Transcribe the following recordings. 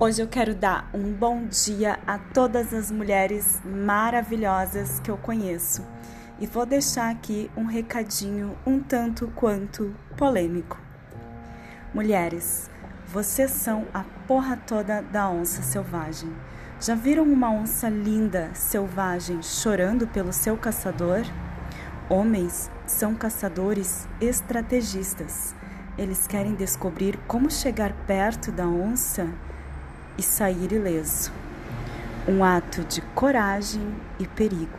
Hoje eu quero dar um bom dia a todas as mulheres maravilhosas que eu conheço e vou deixar aqui um recadinho um tanto quanto polêmico. Mulheres, vocês são a porra toda da onça selvagem. Já viram uma onça linda, selvagem, chorando pelo seu caçador? Homens são caçadores estrategistas. Eles querem descobrir como chegar perto da onça e sair ileso. Um ato de coragem e perigo.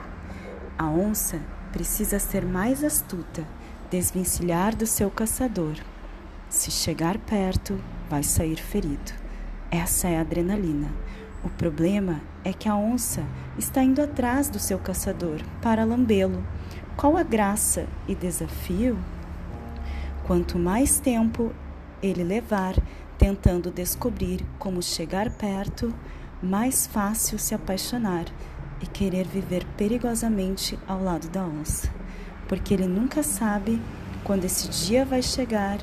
A onça precisa ser mais astuta, desvencilhar do seu caçador. Se chegar perto, vai sair ferido. Essa é a adrenalina. O problema é que a onça está indo atrás do seu caçador para lambê-lo. Qual a graça e desafio? Quanto mais tempo ele levar tentando descobrir como chegar perto, mais fácil se apaixonar e querer viver perigosamente ao lado da onça, porque ele nunca sabe quando esse dia vai chegar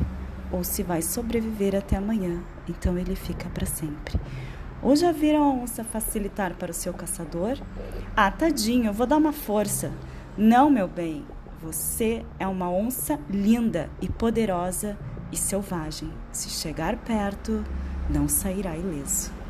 ou se vai sobreviver até amanhã, então ele fica para sempre. Ou já viram a onça facilitar para o seu caçador? Ah, tadinho, eu vou dar uma força. Não, meu bem, você é uma onça linda e poderosa e selvagem. Se chegar perto, não sairá ileso.